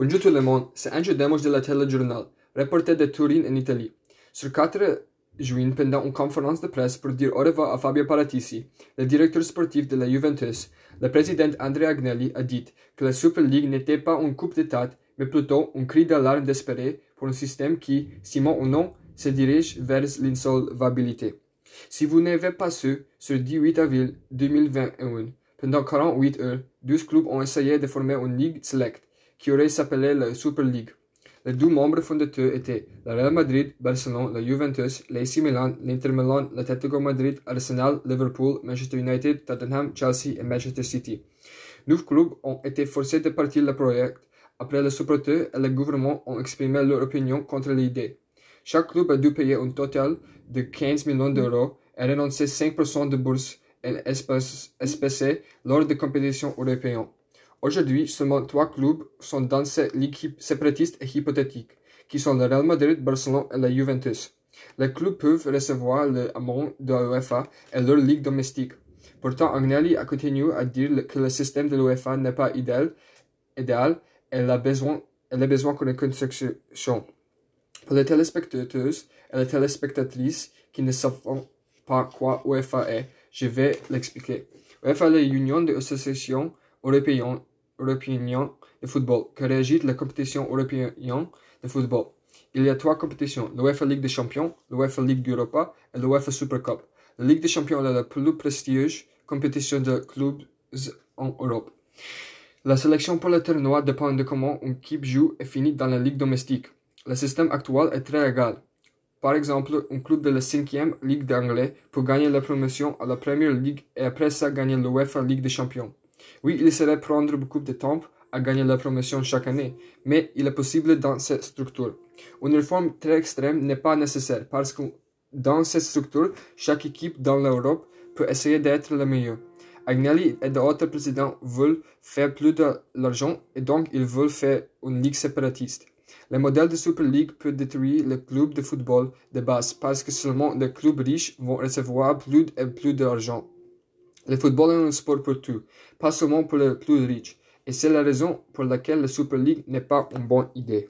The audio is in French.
Bonjour tout le monde, c'est Andrew Demos de la Telejournal, reporter de Turin en Italie. Sur 4 juin, pendant une conférence de presse pour dire au revoir à Fabio Paratisi, le directeur sportif de la Juventus, le président Andrea Agnelli a dit que la Super League n'était pas une coupe d'État, mais plutôt un cri d'alarme désespéré pour un système qui, Simon ou non, se dirige vers l'insolvabilité. Si vous n'avez pas su, sur 18 avril 2021, pendant 48 heures, 12 clubs ont essayé de former une ligue select qui aurait s'appelé la Super League. Les deux membres fondateurs étaient le Real Madrid, Barcelone, la Juventus, l'AC Milan, l'Inter Milan, l'Atletico Madrid, Arsenal, Liverpool, Manchester United, Tottenham, Chelsea et Manchester City. Neuf clubs ont été forcés de partir le projet après les supporters et le gouvernement ont exprimé leur opinion contre l'idée. Chaque club a dû payer un total de 15 millions d'euros et renoncer 5% de bourse en espèces lors des compétitions européennes. Aujourd'hui, seulement trois clubs sont dans cette ligue séparatiste et hypothétique, qui sont le Real Madrid, Barcelone et la Juventus. Les clubs peuvent recevoir l'amont de l'UEFA et leur ligue domestique. Pourtant, Agnelli a continué à dire que le système de l'UEFA n'est pas idéal, idéal et a besoin, elle a besoin d'une construction. Pour les téléspectateurs et les téléspectatrices qui ne savent pas quoi UEFA est, je vais l'expliquer. UEFA est l'Union des associations européennes européen de football qui régit la compétition européenne de football? Il y a trois compétitions, l'UEFA Ligue des Champions, l'UEFA Ligue d'Europe et l'UEFA Super Cup. La Ligue des Champions est la plus prestigieuse compétition de clubs en Europe. La sélection pour le tournoi dépend de comment une équipe joue et finit dans la ligue domestique. Le système actuel est très égal. Par exemple, un club de la 5e Ligue d'Anglais peut gagner la promotion à la Premier League et après ça gagner l'UEFA Ligue des Champions. Oui, il serait prendre beaucoup de temps à gagner la promotion chaque année, mais il est possible dans cette structure. Une réforme très extrême n'est pas nécessaire parce que dans cette structure, chaque équipe dans l'Europe peut essayer d'être la meilleure. Agnelli et d'autres présidents veulent faire plus d'argent et donc ils veulent faire une ligue séparatiste. Le modèle de Super League peut détruire les clubs de football de base parce que seulement les clubs riches vont recevoir plus et plus d'argent. Le football est un sport pour tout, pas seulement pour les plus riches, et c'est la raison pour laquelle la Super League n'est pas une bonne idée.